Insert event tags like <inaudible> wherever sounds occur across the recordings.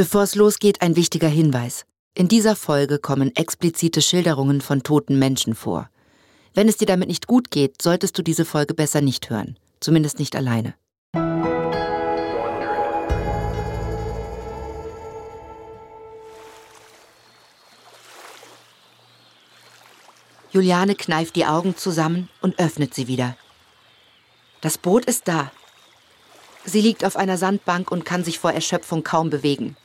Bevor es losgeht, ein wichtiger Hinweis. In dieser Folge kommen explizite Schilderungen von toten Menschen vor. Wenn es dir damit nicht gut geht, solltest du diese Folge besser nicht hören. Zumindest nicht alleine. Juliane kneift die Augen zusammen und öffnet sie wieder. Das Boot ist da. Sie liegt auf einer Sandbank und kann sich vor Erschöpfung kaum bewegen.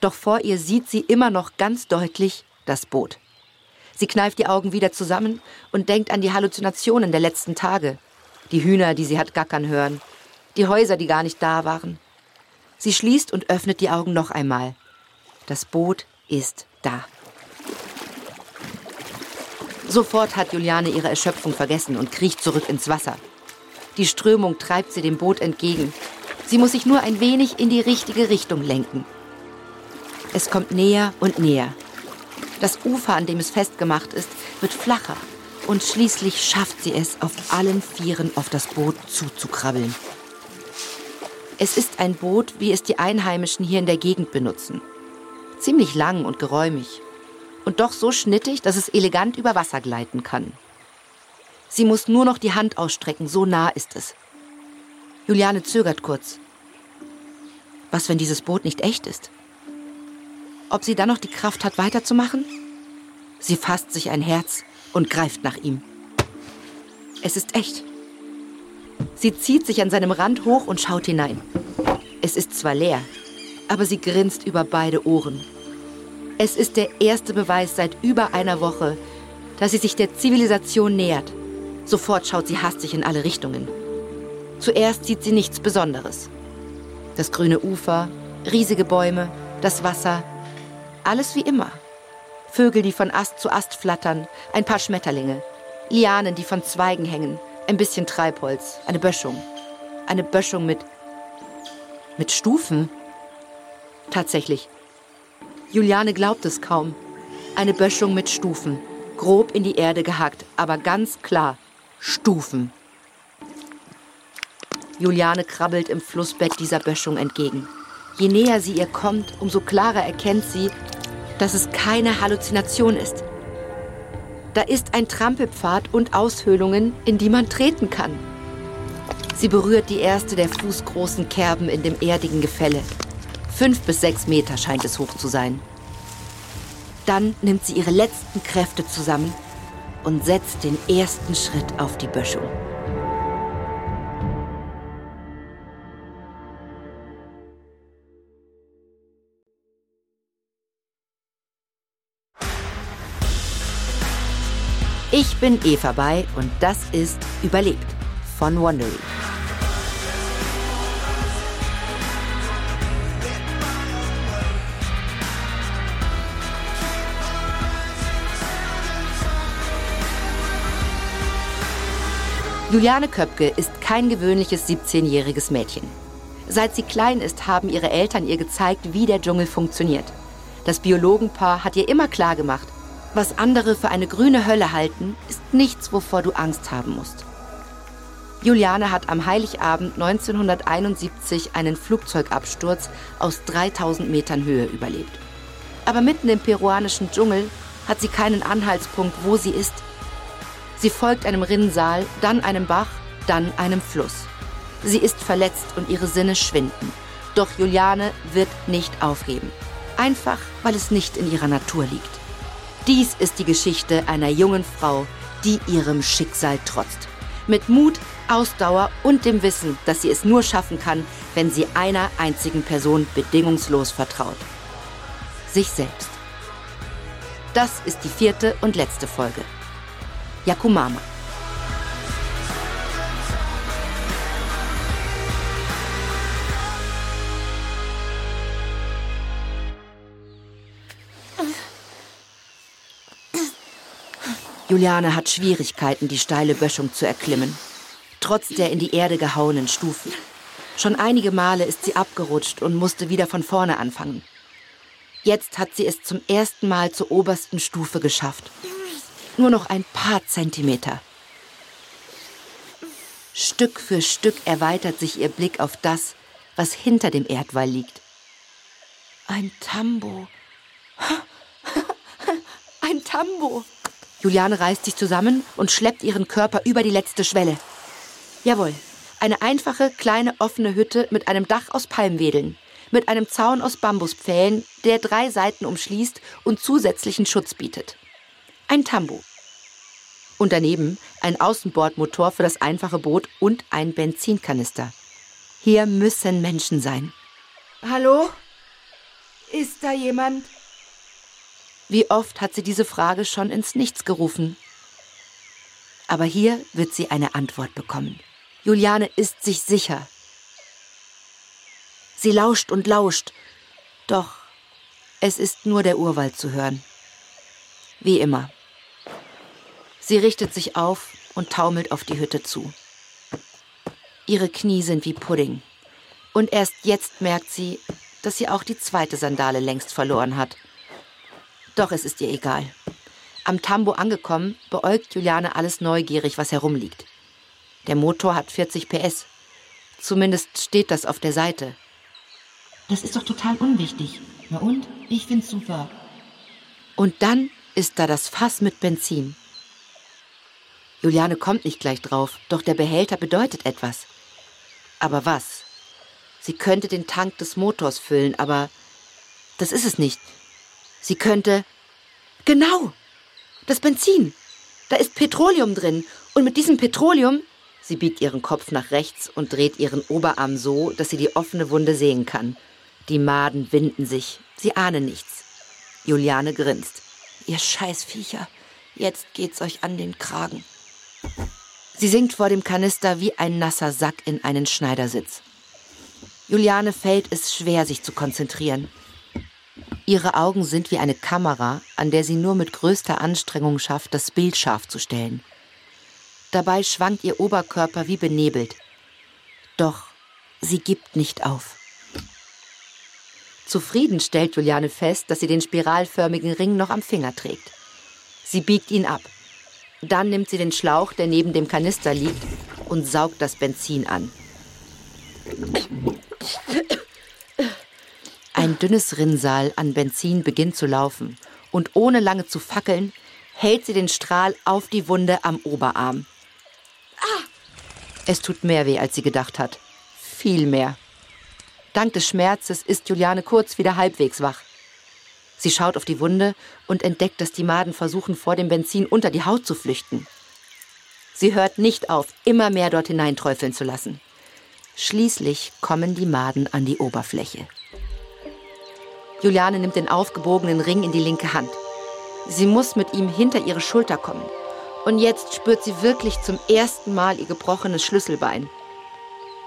Doch vor ihr sieht sie immer noch ganz deutlich das Boot. Sie kneift die Augen wieder zusammen und denkt an die Halluzinationen der letzten Tage. Die Hühner, die sie hat gackern hören. Die Häuser, die gar nicht da waren. Sie schließt und öffnet die Augen noch einmal. Das Boot ist da. Sofort hat Juliane ihre Erschöpfung vergessen und kriecht zurück ins Wasser. Die Strömung treibt sie dem Boot entgegen. Sie muss sich nur ein wenig in die richtige Richtung lenken. Es kommt näher und näher. Das Ufer, an dem es festgemacht ist, wird flacher und schließlich schafft sie es, auf allen Vieren auf das Boot zuzukrabbeln. Es ist ein Boot, wie es die Einheimischen hier in der Gegend benutzen. Ziemlich lang und geräumig und doch so schnittig, dass es elegant über Wasser gleiten kann. Sie muss nur noch die Hand ausstrecken, so nah ist es. Juliane zögert kurz. Was, wenn dieses Boot nicht echt ist? Ob sie dann noch die Kraft hat, weiterzumachen? Sie fasst sich ein Herz und greift nach ihm. Es ist echt. Sie zieht sich an seinem Rand hoch und schaut hinein. Es ist zwar leer, aber sie grinst über beide Ohren es ist der erste Beweis seit über einer Woche, dass sie sich der Zivilisation nähert. Sofort schaut sie hastig in alle Richtungen. Zuerst sieht sie nichts Besonderes. Das grüne Ufer, riesige Bäume, das Wasser, alles wie immer. Vögel, die von Ast zu Ast flattern, ein paar Schmetterlinge, Lianen, die von Zweigen hängen, ein bisschen Treibholz, eine Böschung. Eine Böschung mit. mit Stufen. Tatsächlich, Juliane glaubt es kaum. Eine Böschung mit Stufen, grob in die Erde gehackt, aber ganz klar Stufen. Juliane krabbelt im Flussbett dieser Böschung entgegen. Je näher sie ihr kommt, umso klarer erkennt sie, dass es keine Halluzination ist. Da ist ein Trampelpfad und Aushöhlungen, in die man treten kann. Sie berührt die erste der fußgroßen Kerben in dem erdigen Gefälle. Fünf bis sechs Meter scheint es hoch zu sein. Dann nimmt sie ihre letzten Kräfte zusammen und setzt den ersten Schritt auf die Böschung. Ich bin Eva bei und das ist Überlebt von Wondery. Juliane Köpke ist kein gewöhnliches 17-jähriges Mädchen. Seit sie klein ist, haben ihre Eltern ihr gezeigt, wie der Dschungel funktioniert. Das Biologenpaar hat ihr immer klar gemacht, was andere für eine grüne Hölle halten, ist nichts, wovor du Angst haben musst. Juliane hat am Heiligabend 1971 einen Flugzeugabsturz aus 3000 Metern Höhe überlebt. Aber mitten im peruanischen Dschungel hat sie keinen Anhaltspunkt, wo sie ist Sie folgt einem Rinnsal, dann einem Bach, dann einem Fluss. Sie ist verletzt und ihre Sinne schwinden. Doch Juliane wird nicht aufgeben. Einfach, weil es nicht in ihrer Natur liegt. Dies ist die Geschichte einer jungen Frau, die ihrem Schicksal trotzt. Mit Mut, Ausdauer und dem Wissen, dass sie es nur schaffen kann, wenn sie einer einzigen Person bedingungslos vertraut. Sich selbst. Das ist die vierte und letzte Folge. Yakumama. Juliane hat Schwierigkeiten, die steile Böschung zu erklimmen, trotz der in die Erde gehauenen Stufen. Schon einige Male ist sie abgerutscht und musste wieder von vorne anfangen. Jetzt hat sie es zum ersten Mal zur obersten Stufe geschafft nur noch ein paar Zentimeter. Stück für Stück erweitert sich ihr Blick auf das, was hinter dem Erdwall liegt. Ein Tambo. <laughs> Ein Tambo. Juliane reißt sich zusammen und schleppt ihren Körper über die letzte Schwelle. Jawohl, eine einfache, kleine, offene Hütte mit einem Dach aus Palmwedeln, mit einem Zaun aus Bambuspfählen, der drei Seiten umschließt und zusätzlichen Schutz bietet. Ein Tambo. Und daneben ein Außenbordmotor für das einfache Boot und ein Benzinkanister. Hier müssen Menschen sein. Hallo? Ist da jemand? Wie oft hat sie diese Frage schon ins Nichts gerufen? Aber hier wird sie eine Antwort bekommen. Juliane ist sich sicher. Sie lauscht und lauscht, doch es ist nur der Urwald zu hören. Wie immer. Sie richtet sich auf und taumelt auf die Hütte zu. Ihre Knie sind wie Pudding. Und erst jetzt merkt sie, dass sie auch die zweite Sandale längst verloren hat. Doch es ist ihr egal. Am Tambo angekommen, beäugt Juliane alles neugierig, was herumliegt. Der Motor hat 40 PS. Zumindest steht das auf der Seite. Das ist doch total unwichtig. Na und? Ich find's super. Und dann ist da das Fass mit Benzin. Juliane kommt nicht gleich drauf, doch der Behälter bedeutet etwas. Aber was? Sie könnte den Tank des Motors füllen, aber das ist es nicht. Sie könnte. Genau! Das Benzin! Da ist Petroleum drin. Und mit diesem Petroleum. Sie biegt ihren Kopf nach rechts und dreht ihren Oberarm so, dass sie die offene Wunde sehen kann. Die Maden winden sich. Sie ahnen nichts. Juliane grinst. Ihr Scheißviecher. Jetzt geht's euch an den Kragen. Sie sinkt vor dem Kanister wie ein nasser Sack in einen Schneidersitz. Juliane fällt es schwer, sich zu konzentrieren. Ihre Augen sind wie eine Kamera, an der sie nur mit größter Anstrengung schafft, das Bild scharf zu stellen. Dabei schwankt ihr Oberkörper wie benebelt. Doch sie gibt nicht auf. Zufrieden stellt Juliane fest, dass sie den spiralförmigen Ring noch am Finger trägt. Sie biegt ihn ab. Dann nimmt sie den Schlauch, der neben dem Kanister liegt, und saugt das Benzin an. Ein dünnes Rinnsal an Benzin beginnt zu laufen und ohne lange zu fackeln, hält sie den Strahl auf die Wunde am Oberarm. Ah! Es tut mehr weh, als sie gedacht hat. Viel mehr. Dank des Schmerzes ist Juliane kurz wieder halbwegs wach. Sie schaut auf die Wunde und entdeckt, dass die Maden versuchen, vor dem Benzin unter die Haut zu flüchten. Sie hört nicht auf, immer mehr dort hineinträufeln zu lassen. Schließlich kommen die Maden an die Oberfläche. Juliane nimmt den aufgebogenen Ring in die linke Hand. Sie muss mit ihm hinter ihre Schulter kommen. Und jetzt spürt sie wirklich zum ersten Mal ihr gebrochenes Schlüsselbein.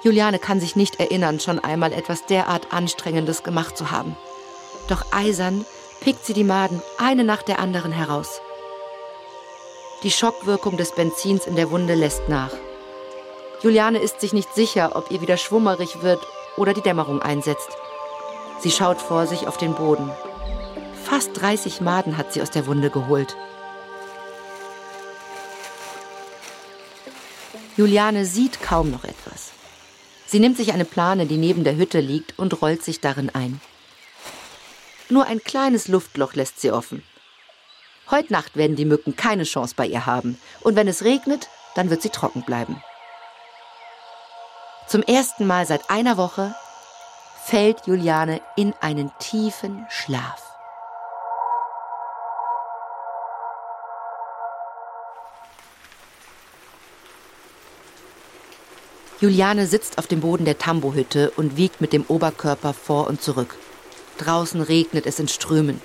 Juliane kann sich nicht erinnern, schon einmal etwas derart Anstrengendes gemacht zu haben. Doch eisern pickt sie die Maden eine nach der anderen heraus. Die Schockwirkung des Benzins in der Wunde lässt nach. Juliane ist sich nicht sicher, ob ihr wieder schwummerig wird oder die Dämmerung einsetzt. Sie schaut vor sich auf den Boden. Fast 30 Maden hat sie aus der Wunde geholt. Juliane sieht kaum noch etwas. Sie nimmt sich eine Plane, die neben der Hütte liegt, und rollt sich darin ein. Nur ein kleines Luftloch lässt sie offen. Heute Nacht werden die Mücken keine Chance bei ihr haben, und wenn es regnet, dann wird sie trocken bleiben. Zum ersten Mal seit einer Woche fällt Juliane in einen tiefen Schlaf. Juliane sitzt auf dem Boden der Tambohütte und wiegt mit dem Oberkörper vor und zurück. Draußen regnet es in Strömen.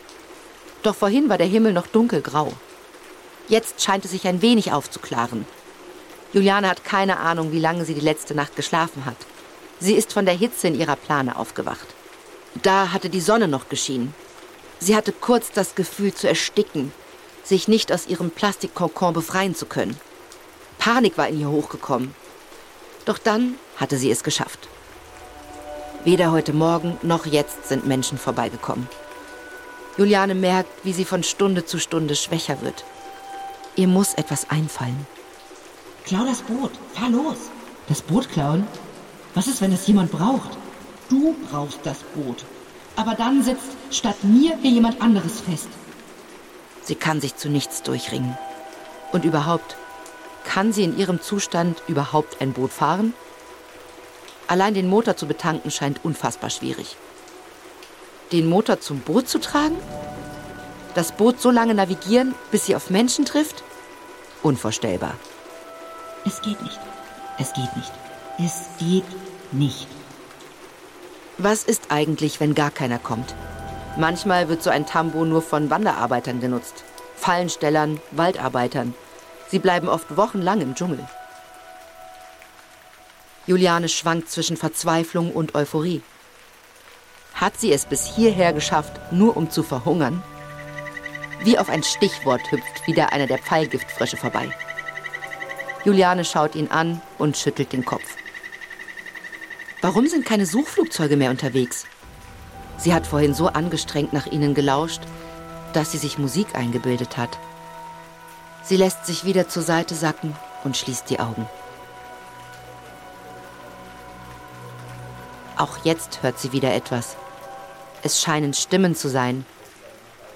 Doch vorhin war der Himmel noch dunkelgrau. Jetzt scheint es sich ein wenig aufzuklaren. Juliane hat keine Ahnung, wie lange sie die letzte Nacht geschlafen hat. Sie ist von der Hitze in ihrer Plane aufgewacht. Da hatte die Sonne noch geschienen. Sie hatte kurz das Gefühl zu ersticken, sich nicht aus ihrem Plastikkokon befreien zu können. Panik war in ihr hochgekommen. Doch dann hatte sie es geschafft. Weder heute Morgen noch jetzt sind Menschen vorbeigekommen. Juliane merkt, wie sie von Stunde zu Stunde schwächer wird. Ihr muss etwas einfallen. Klau das Boot, fahr los. Das Boot klauen? Was ist, wenn es jemand braucht? Du brauchst das Boot. Aber dann sitzt statt mir hier jemand anderes fest. Sie kann sich zu nichts durchringen. Und überhaupt, kann sie in ihrem Zustand überhaupt ein Boot fahren? Allein den Motor zu betanken scheint unfassbar schwierig. Den Motor zum Boot zu tragen? Das Boot so lange navigieren, bis sie auf Menschen trifft? Unvorstellbar. Es geht nicht. Es geht nicht. Es geht nicht. Was ist eigentlich, wenn gar keiner kommt? Manchmal wird so ein Tambo nur von Wanderarbeitern genutzt. Fallenstellern, Waldarbeitern. Sie bleiben oft wochenlang im Dschungel. Juliane schwankt zwischen Verzweiflung und Euphorie. Hat sie es bis hierher geschafft, nur um zu verhungern? Wie auf ein Stichwort hüpft wieder einer der Pfeilgiftfrösche vorbei. Juliane schaut ihn an und schüttelt den Kopf. Warum sind keine Suchflugzeuge mehr unterwegs? Sie hat vorhin so angestrengt nach ihnen gelauscht, dass sie sich Musik eingebildet hat. Sie lässt sich wieder zur Seite sacken und schließt die Augen. Auch jetzt hört sie wieder etwas. Es scheinen Stimmen zu sein.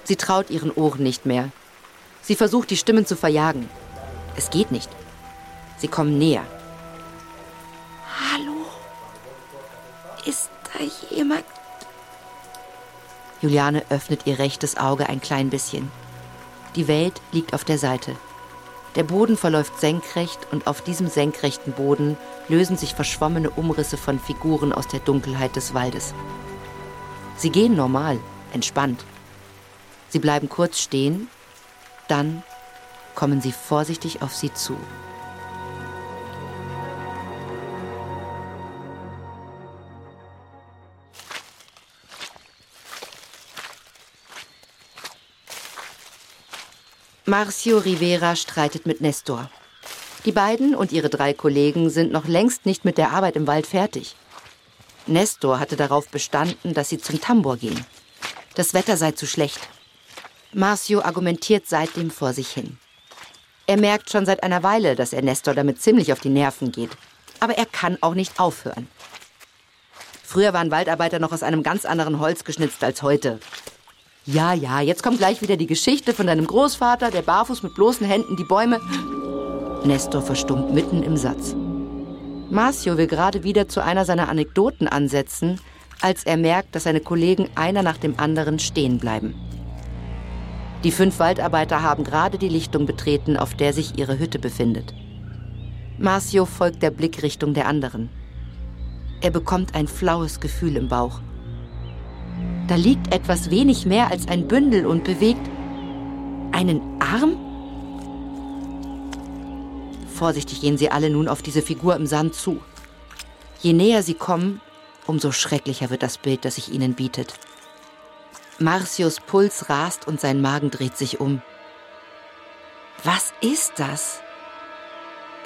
Sie traut ihren Ohren nicht mehr. Sie versucht, die Stimmen zu verjagen. Es geht nicht. Sie kommen näher. Ist da jemand? Juliane öffnet ihr rechtes Auge ein klein bisschen. Die Welt liegt auf der Seite. Der Boden verläuft senkrecht und auf diesem senkrechten Boden lösen sich verschwommene Umrisse von Figuren aus der Dunkelheit des Waldes. Sie gehen normal, entspannt. Sie bleiben kurz stehen, dann kommen sie vorsichtig auf sie zu. Marcio Rivera streitet mit Nestor. Die beiden und ihre drei Kollegen sind noch längst nicht mit der Arbeit im Wald fertig. Nestor hatte darauf bestanden, dass sie zum Tambor gehen. Das Wetter sei zu schlecht. Marcio argumentiert seitdem vor sich hin. Er merkt schon seit einer Weile, dass er Nestor damit ziemlich auf die Nerven geht. Aber er kann auch nicht aufhören. Früher waren Waldarbeiter noch aus einem ganz anderen Holz geschnitzt als heute. Ja, ja, jetzt kommt gleich wieder die Geschichte von deinem Großvater, der barfuß mit bloßen Händen die Bäume. Nestor verstummt mitten im Satz. Marcio will gerade wieder zu einer seiner Anekdoten ansetzen, als er merkt, dass seine Kollegen einer nach dem anderen stehen bleiben. Die fünf Waldarbeiter haben gerade die Lichtung betreten, auf der sich ihre Hütte befindet. Marcio folgt der Blickrichtung der anderen. Er bekommt ein flaues Gefühl im Bauch. Da liegt etwas wenig mehr als ein Bündel und bewegt einen Arm? Vorsichtig gehen sie alle nun auf diese Figur im Sand zu. Je näher sie kommen, umso schrecklicher wird das Bild, das sich ihnen bietet. Marcius Puls rast und sein Magen dreht sich um. Was ist das?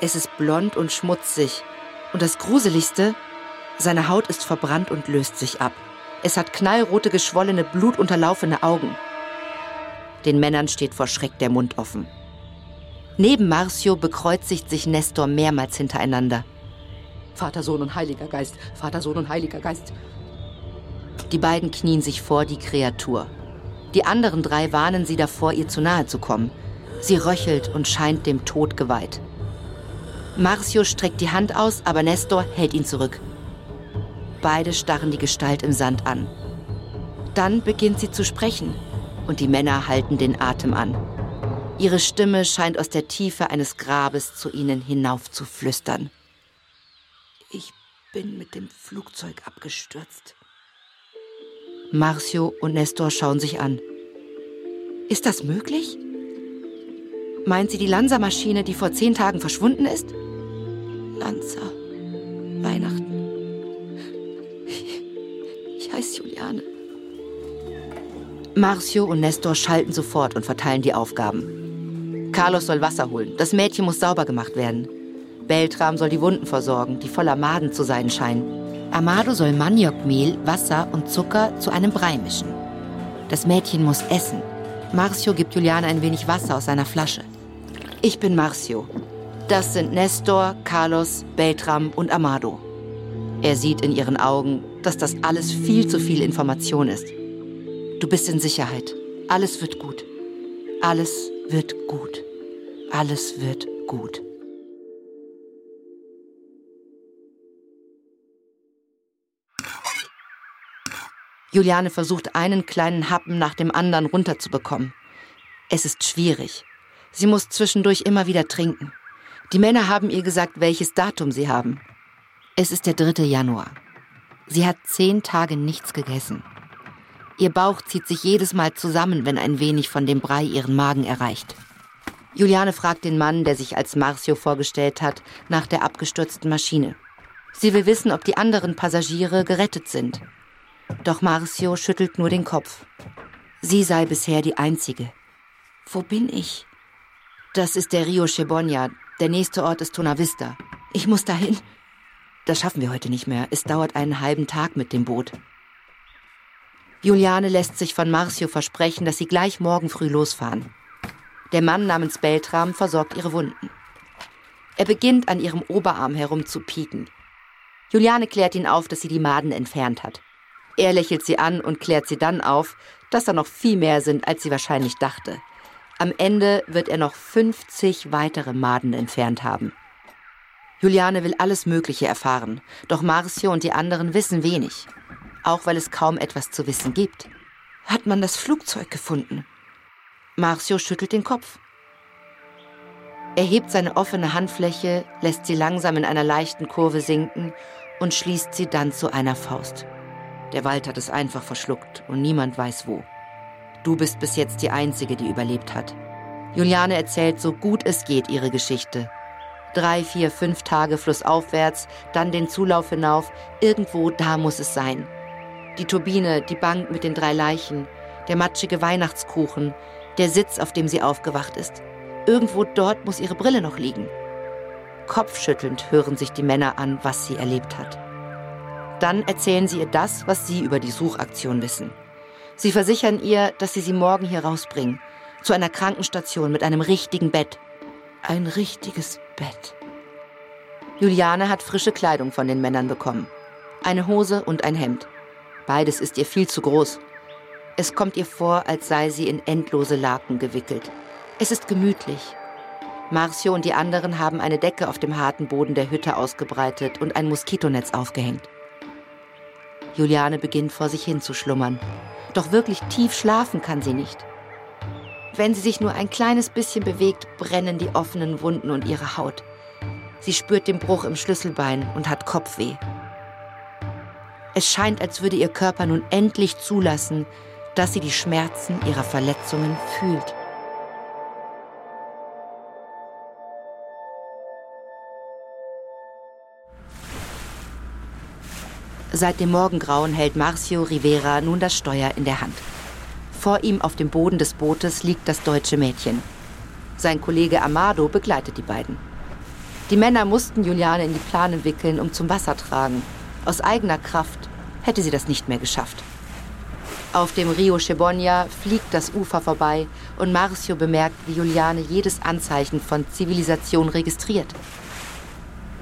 Es ist blond und schmutzig. Und das Gruseligste, seine Haut ist verbrannt und löst sich ab. Es hat knallrote, geschwollene, blutunterlaufene Augen. Den Männern steht vor Schreck der Mund offen. Neben Marcio bekreuzigt sich Nestor mehrmals hintereinander. Vater, Sohn und Heiliger Geist, Vater, Sohn und Heiliger Geist. Die beiden knien sich vor die Kreatur. Die anderen drei warnen sie davor, ihr zu nahe zu kommen. Sie röchelt und scheint dem Tod geweiht. Marcio streckt die Hand aus, aber Nestor hält ihn zurück. Beide starren die Gestalt im Sand an. Dann beginnt sie zu sprechen und die Männer halten den Atem an. Ihre Stimme scheint aus der Tiefe eines Grabes zu ihnen hinauf zu flüstern. Ich bin mit dem Flugzeug abgestürzt. Marcio und Nestor schauen sich an. Ist das möglich? Meint sie die Lanza-Maschine, die vor zehn Tagen verschwunden ist? Lanza. Weihnachten. Heißt Juliane. Marcio und Nestor schalten sofort und verteilen die Aufgaben. Carlos soll Wasser holen. Das Mädchen muss sauber gemacht werden. Beltram soll die Wunden versorgen, die voller Maden zu sein scheinen. Amado soll Maniokmehl, Wasser und Zucker zu einem Brei mischen. Das Mädchen muss essen. Marcio gibt Juliane ein wenig Wasser aus seiner Flasche. Ich bin Marcio. Das sind Nestor, Carlos, Beltram und Amado. Er sieht in ihren Augen, dass das alles viel zu viel Information ist. Du bist in Sicherheit. Alles wird gut. Alles wird gut. Alles wird gut. Juliane versucht einen kleinen Happen nach dem anderen runterzubekommen. Es ist schwierig. Sie muss zwischendurch immer wieder trinken. Die Männer haben ihr gesagt, welches Datum sie haben. Es ist der 3. Januar. Sie hat zehn Tage nichts gegessen. Ihr Bauch zieht sich jedes Mal zusammen, wenn ein wenig von dem Brei ihren Magen erreicht. Juliane fragt den Mann, der sich als Marcio vorgestellt hat, nach der abgestürzten Maschine. Sie will wissen, ob die anderen Passagiere gerettet sind. Doch Marcio schüttelt nur den Kopf. Sie sei bisher die Einzige. Wo bin ich? Das ist der Rio Chebonia. Der nächste Ort ist Tonavista. Ich muss dahin. Das schaffen wir heute nicht mehr. Es dauert einen halben Tag mit dem Boot. Juliane lässt sich von Marcio versprechen, dass sie gleich morgen früh losfahren. Der Mann namens Beltram versorgt ihre Wunden. Er beginnt an ihrem Oberarm herumzupieken. Juliane klärt ihn auf, dass sie die Maden entfernt hat. Er lächelt sie an und klärt sie dann auf, dass da noch viel mehr sind, als sie wahrscheinlich dachte. Am Ende wird er noch 50 weitere Maden entfernt haben. Juliane will alles Mögliche erfahren, doch Marcio und die anderen wissen wenig. Auch weil es kaum etwas zu wissen gibt. Hat man das Flugzeug gefunden? Marcio schüttelt den Kopf. Er hebt seine offene Handfläche, lässt sie langsam in einer leichten Kurve sinken und schließt sie dann zu einer Faust. Der Wald hat es einfach verschluckt und niemand weiß wo. Du bist bis jetzt die Einzige, die überlebt hat. Juliane erzählt so gut es geht ihre Geschichte. Drei, vier, fünf Tage flussaufwärts, dann den Zulauf hinauf, irgendwo da muss es sein. Die Turbine, die Bank mit den drei Leichen, der matschige Weihnachtskuchen, der Sitz, auf dem sie aufgewacht ist. Irgendwo dort muss ihre Brille noch liegen. Kopfschüttelnd hören sich die Männer an, was sie erlebt hat. Dann erzählen sie ihr das, was sie über die Suchaktion wissen. Sie versichern ihr, dass sie sie morgen hier rausbringen. Zu einer Krankenstation mit einem richtigen Bett. Ein richtiges Bett. Juliane hat frische Kleidung von den Männern bekommen. Eine Hose und ein Hemd. Beides ist ihr viel zu groß. Es kommt ihr vor, als sei sie in endlose Laken gewickelt. Es ist gemütlich. Marcio und die anderen haben eine Decke auf dem harten Boden der Hütte ausgebreitet und ein Moskitonetz aufgehängt. Juliane beginnt vor sich hin zu schlummern. Doch wirklich tief schlafen kann sie nicht. Wenn sie sich nur ein kleines bisschen bewegt, brennen die offenen Wunden und ihre Haut. Sie spürt den Bruch im Schlüsselbein und hat Kopfweh. Es scheint, als würde ihr Körper nun endlich zulassen, dass sie die Schmerzen ihrer Verletzungen fühlt. Seit dem Morgengrauen hält Marcio Rivera nun das Steuer in der Hand. Vor ihm auf dem Boden des Bootes liegt das deutsche Mädchen. Sein Kollege Amado begleitet die beiden. Die Männer mussten Juliane in die Plane wickeln, um zum Wasser tragen. Aus eigener Kraft hätte sie das nicht mehr geschafft. Auf dem Rio Chebonia fliegt das Ufer vorbei und Marcio bemerkt, wie Juliane jedes Anzeichen von Zivilisation registriert.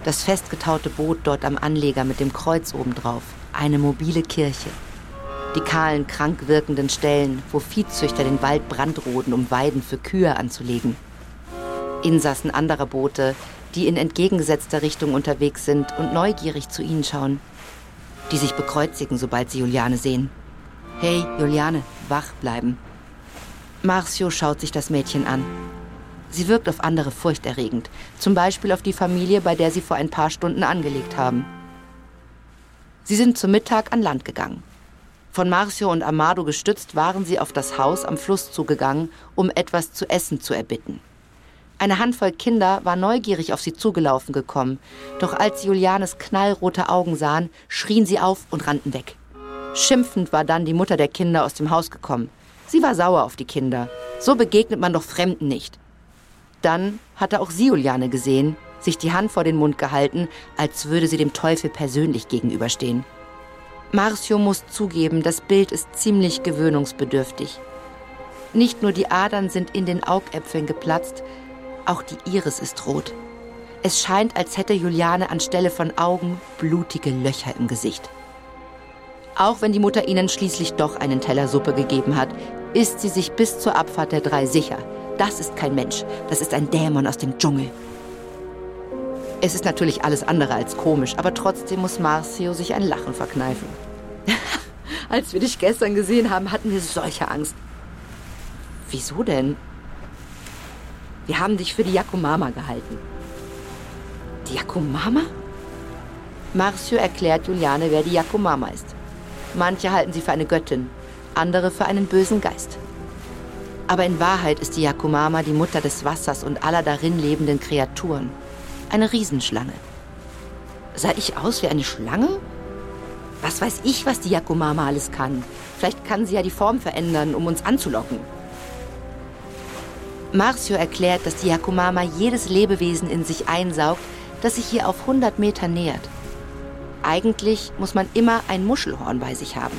Das festgetaute Boot dort am Anleger mit dem Kreuz obendrauf, eine mobile Kirche. Die kahlen, krank wirkenden Stellen, wo Viehzüchter den Wald brandroden, um Weiden für Kühe anzulegen. Insassen anderer Boote, die in entgegengesetzter Richtung unterwegs sind und neugierig zu ihnen schauen die sich bekreuzigen, sobald sie Juliane sehen. Hey, Juliane, wach bleiben. Marcio schaut sich das Mädchen an. Sie wirkt auf andere furchterregend, zum Beispiel auf die Familie, bei der sie vor ein paar Stunden angelegt haben. Sie sind zum Mittag an Land gegangen. Von Marcio und Amado gestützt waren sie auf das Haus am Fluss zugegangen, um etwas zu essen zu erbitten. Eine Handvoll Kinder war neugierig auf sie zugelaufen gekommen, doch als sie Julianes knallrote Augen sahen, schrien sie auf und rannten weg. Schimpfend war dann die Mutter der Kinder aus dem Haus gekommen. Sie war sauer auf die Kinder. So begegnet man doch Fremden nicht. Dann hatte auch sie Juliane gesehen, sich die Hand vor den Mund gehalten, als würde sie dem Teufel persönlich gegenüberstehen. Marcio muss zugeben, das Bild ist ziemlich gewöhnungsbedürftig. Nicht nur die Adern sind in den Augäpfeln geplatzt, auch die Iris ist rot. Es scheint, als hätte Juliane anstelle von Augen blutige Löcher im Gesicht. Auch wenn die Mutter ihnen schließlich doch einen Teller Suppe gegeben hat, ist sie sich bis zur Abfahrt der drei sicher. Das ist kein Mensch, das ist ein Dämon aus dem Dschungel. Es ist natürlich alles andere als komisch, aber trotzdem muss Marcio sich ein Lachen verkneifen. <laughs> als wir dich gestern gesehen haben, hatten wir solche Angst. Wieso denn? Wir haben dich für die Yakumama gehalten. Die Yakumama? Marcio erklärt Juliane, wer die Yakumama ist. Manche halten sie für eine Göttin, andere für einen bösen Geist. Aber in Wahrheit ist die Yakumama die Mutter des Wassers und aller darin lebenden Kreaturen. Eine Riesenschlange. Sah ich aus wie eine Schlange? Was weiß ich, was die Yakumama alles kann? Vielleicht kann sie ja die Form verändern, um uns anzulocken. Marcio erklärt, dass die Yakumama jedes Lebewesen in sich einsaugt, das sich hier auf 100 Meter nähert. Eigentlich muss man immer ein Muschelhorn bei sich haben.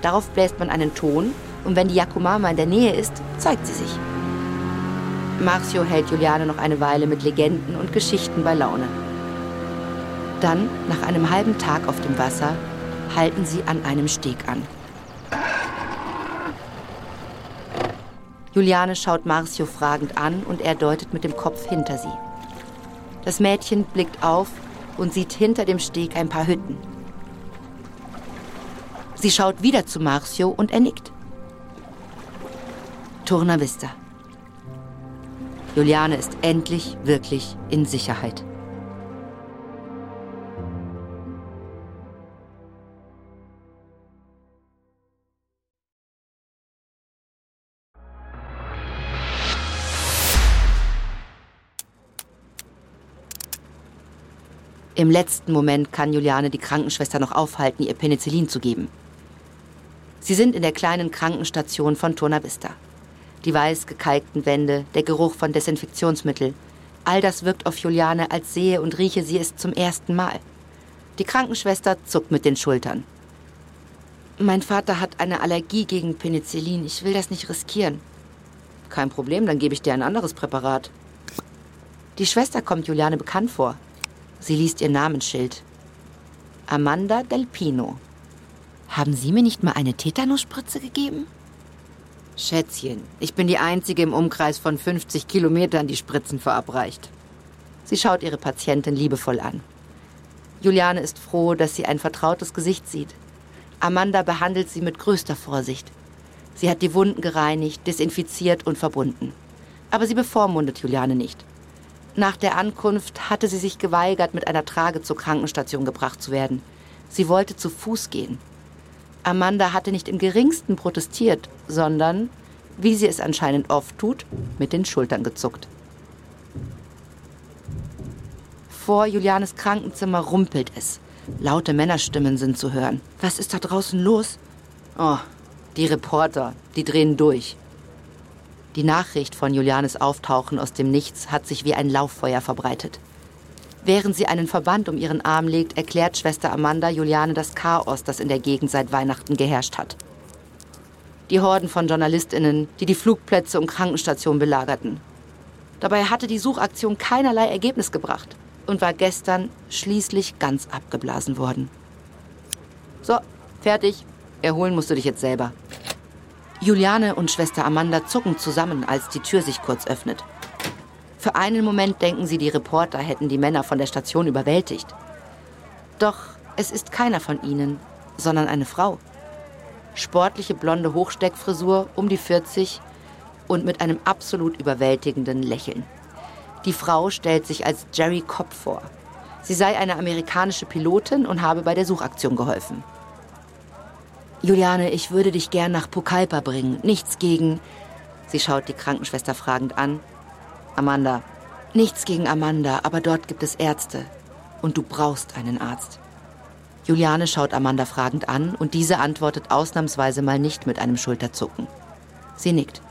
Darauf bläst man einen Ton und wenn die Yakumama in der Nähe ist, zeigt sie sich. Marcio hält Juliane noch eine Weile mit Legenden und Geschichten bei Laune. Dann, nach einem halben Tag auf dem Wasser, halten sie an einem Steg an. Juliane schaut Marcio fragend an und er deutet mit dem Kopf hinter sie. Das Mädchen blickt auf und sieht hinter dem Steg ein paar Hütten. Sie schaut wieder zu Marcio und er nickt. Turna Vista. Juliane ist endlich wirklich in Sicherheit. Im letzten Moment kann Juliane die Krankenschwester noch aufhalten, ihr Penicillin zu geben. Sie sind in der kleinen Krankenstation von Torna Vista. Die weiß gekalkten Wände, der Geruch von Desinfektionsmittel. All das wirkt auf Juliane, als sehe und rieche sie es zum ersten Mal. Die Krankenschwester zuckt mit den Schultern. Mein Vater hat eine Allergie gegen Penicillin. Ich will das nicht riskieren. Kein Problem, dann gebe ich dir ein anderes Präparat. Die Schwester kommt Juliane bekannt vor. Sie liest ihr Namensschild. Amanda Del Pino. Haben Sie mir nicht mal eine Tetanusspritze gegeben? Schätzchen, ich bin die Einzige im Umkreis von 50 Kilometern, die Spritzen verabreicht. Sie schaut ihre Patientin liebevoll an. Juliane ist froh, dass sie ein vertrautes Gesicht sieht. Amanda behandelt sie mit größter Vorsicht. Sie hat die Wunden gereinigt, desinfiziert und verbunden. Aber sie bevormundet Juliane nicht. Nach der Ankunft hatte sie sich geweigert, mit einer Trage zur Krankenstation gebracht zu werden. Sie wollte zu Fuß gehen. Amanda hatte nicht im geringsten protestiert, sondern, wie sie es anscheinend oft tut, mit den Schultern gezuckt. Vor Julianes Krankenzimmer rumpelt es. Laute Männerstimmen sind zu hören. Was ist da draußen los? Oh, die Reporter, die drehen durch. Die Nachricht von Julianes Auftauchen aus dem Nichts hat sich wie ein Lauffeuer verbreitet. Während sie einen Verband um ihren Arm legt, erklärt Schwester Amanda Juliane das Chaos, das in der Gegend seit Weihnachten geherrscht hat. Die Horden von JournalistInnen, die die Flugplätze und Krankenstationen belagerten. Dabei hatte die Suchaktion keinerlei Ergebnis gebracht und war gestern schließlich ganz abgeblasen worden. So, fertig. Erholen musst du dich jetzt selber. Juliane und Schwester Amanda zucken zusammen, als die Tür sich kurz öffnet. Für einen Moment denken sie, die Reporter hätten die Männer von der Station überwältigt. Doch es ist keiner von ihnen, sondern eine Frau. Sportliche blonde Hochsteckfrisur, um die 40 und mit einem absolut überwältigenden Lächeln. Die Frau stellt sich als Jerry Cobb vor. Sie sei eine amerikanische Pilotin und habe bei der Suchaktion geholfen. Juliane, ich würde dich gern nach Pucallpa bringen. Nichts gegen. Sie schaut die Krankenschwester fragend an. Amanda. Nichts gegen Amanda, aber dort gibt es Ärzte. Und du brauchst einen Arzt. Juliane schaut Amanda fragend an und diese antwortet ausnahmsweise mal nicht mit einem Schulterzucken. Sie nickt.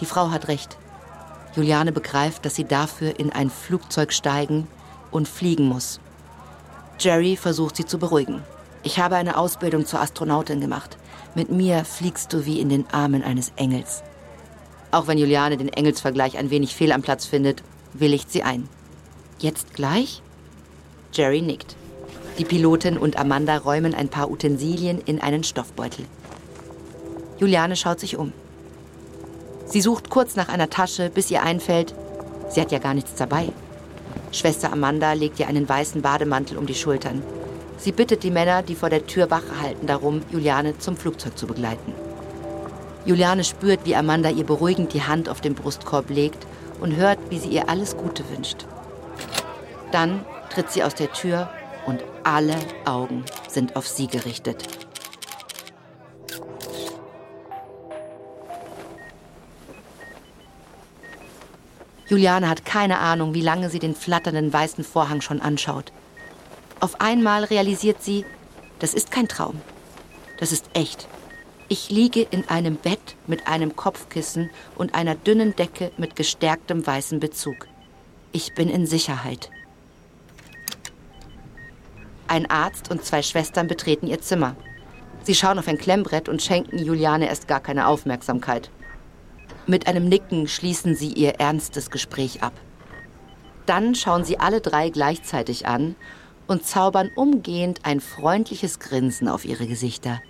Die Frau hat recht. Juliane begreift, dass sie dafür in ein Flugzeug steigen und fliegen muss. Jerry versucht sie zu beruhigen. Ich habe eine Ausbildung zur Astronautin gemacht. Mit mir fliegst du wie in den Armen eines Engels. Auch wenn Juliane den Engelsvergleich ein wenig fehl am Platz findet, willigt sie ein. Jetzt gleich? Jerry nickt. Die Pilotin und Amanda räumen ein paar Utensilien in einen Stoffbeutel. Juliane schaut sich um. Sie sucht kurz nach einer Tasche, bis ihr einfällt, sie hat ja gar nichts dabei. Schwester Amanda legt ihr einen weißen Bademantel um die Schultern. Sie bittet die Männer, die vor der Tür Wache halten, darum, Juliane zum Flugzeug zu begleiten. Juliane spürt, wie Amanda ihr beruhigend die Hand auf den Brustkorb legt und hört, wie sie ihr alles Gute wünscht. Dann tritt sie aus der Tür und alle Augen sind auf sie gerichtet. Juliane hat keine Ahnung, wie lange sie den flatternden weißen Vorhang schon anschaut. Auf einmal realisiert sie, das ist kein Traum. Das ist echt. Ich liege in einem Bett mit einem Kopfkissen und einer dünnen Decke mit gestärktem weißem Bezug. Ich bin in Sicherheit. Ein Arzt und zwei Schwestern betreten ihr Zimmer. Sie schauen auf ein Klemmbrett und schenken Juliane erst gar keine Aufmerksamkeit. Mit einem Nicken schließen sie ihr ernstes Gespräch ab. Dann schauen sie alle drei gleichzeitig an und zaubern umgehend ein freundliches Grinsen auf ihre Gesichter.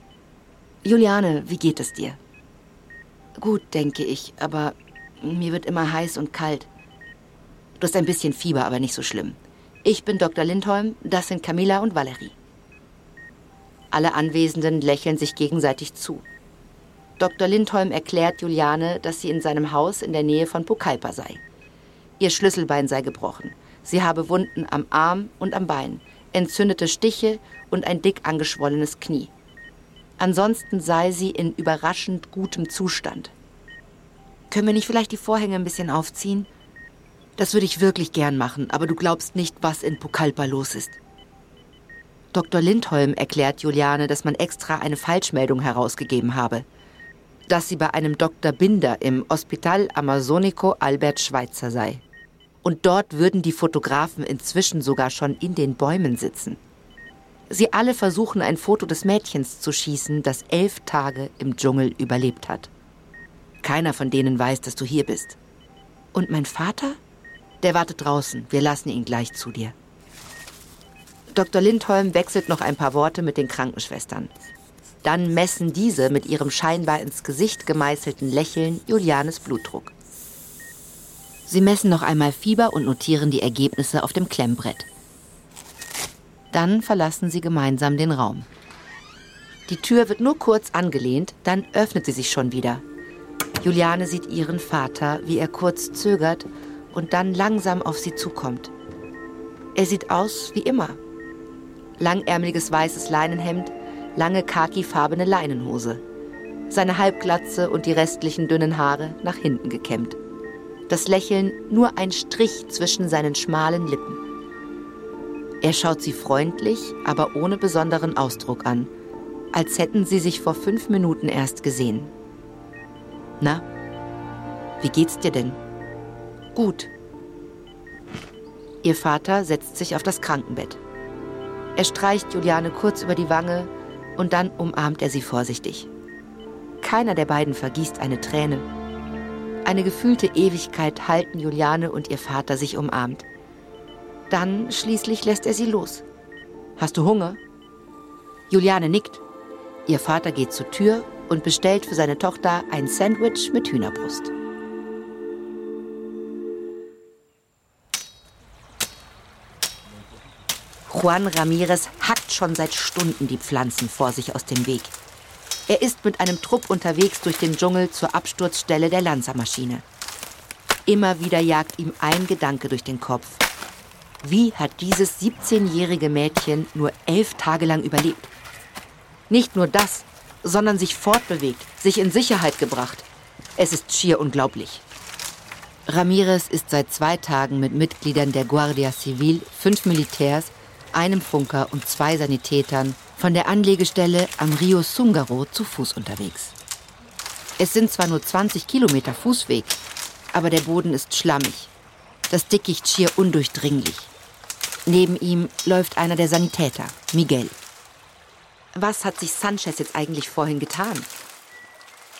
Juliane, wie geht es dir? Gut, denke ich, aber mir wird immer heiß und kalt. Du hast ein bisschen Fieber, aber nicht so schlimm. Ich bin Dr. Lindholm, das sind Camilla und Valerie. Alle Anwesenden lächeln sich gegenseitig zu. Dr. Lindholm erklärt Juliane, dass sie in seinem Haus in der Nähe von Pucallpa sei. Ihr Schlüsselbein sei gebrochen. Sie habe Wunden am Arm und am Bein, entzündete Stiche und ein dick angeschwollenes Knie. Ansonsten sei sie in überraschend gutem Zustand. Können wir nicht vielleicht die Vorhänge ein bisschen aufziehen? Das würde ich wirklich gern machen, aber du glaubst nicht, was in Pucallpa los ist. Dr. Lindholm erklärt Juliane, dass man extra eine Falschmeldung herausgegeben habe. Dass sie bei einem Dr. Binder im Hospital Amazonico Albert Schweitzer sei. Und dort würden die Fotografen inzwischen sogar schon in den Bäumen sitzen. Sie alle versuchen ein Foto des Mädchens zu schießen, das elf Tage im Dschungel überlebt hat. Keiner von denen weiß, dass du hier bist. Und mein Vater? Der wartet draußen. Wir lassen ihn gleich zu dir. Dr. Lindholm wechselt noch ein paar Worte mit den Krankenschwestern. Dann messen diese mit ihrem scheinbar ins Gesicht gemeißelten Lächeln Julianes Blutdruck. Sie messen noch einmal Fieber und notieren die Ergebnisse auf dem Klemmbrett. Dann verlassen sie gemeinsam den Raum. Die Tür wird nur kurz angelehnt, dann öffnet sie sich schon wieder. Juliane sieht ihren Vater, wie er kurz zögert und dann langsam auf sie zukommt. Er sieht aus wie immer. Langärmeliges weißes Leinenhemd, lange khakifarbene Leinenhose. Seine Halbglatze und die restlichen dünnen Haare nach hinten gekämmt. Das Lächeln nur ein Strich zwischen seinen schmalen Lippen. Er schaut sie freundlich, aber ohne besonderen Ausdruck an, als hätten sie sich vor fünf Minuten erst gesehen. Na, wie geht's dir denn? Gut. Ihr Vater setzt sich auf das Krankenbett. Er streicht Juliane kurz über die Wange und dann umarmt er sie vorsichtig. Keiner der beiden vergießt eine Träne. Eine gefühlte Ewigkeit halten Juliane und ihr Vater sich umarmt. Dann schließlich lässt er sie los. Hast du Hunger? Juliane nickt. Ihr Vater geht zur Tür und bestellt für seine Tochter ein Sandwich mit Hühnerbrust. Juan Ramirez hackt schon seit Stunden die Pflanzen vor sich aus dem Weg. Er ist mit einem Trupp unterwegs durch den Dschungel zur Absturzstelle der Lanzermaschine. Immer wieder jagt ihm ein Gedanke durch den Kopf. Wie hat dieses 17-jährige Mädchen nur elf Tage lang überlebt? Nicht nur das, sondern sich fortbewegt, sich in Sicherheit gebracht. Es ist schier unglaublich. Ramirez ist seit zwei Tagen mit Mitgliedern der Guardia Civil, fünf Militärs, einem Funker und zwei Sanitätern von der Anlegestelle am Rio Sungaro zu Fuß unterwegs. Es sind zwar nur 20 Kilometer Fußweg, aber der Boden ist schlammig, das Dickicht schier undurchdringlich. Neben ihm läuft einer der Sanitäter, Miguel. Was hat sich Sanchez jetzt eigentlich vorhin getan?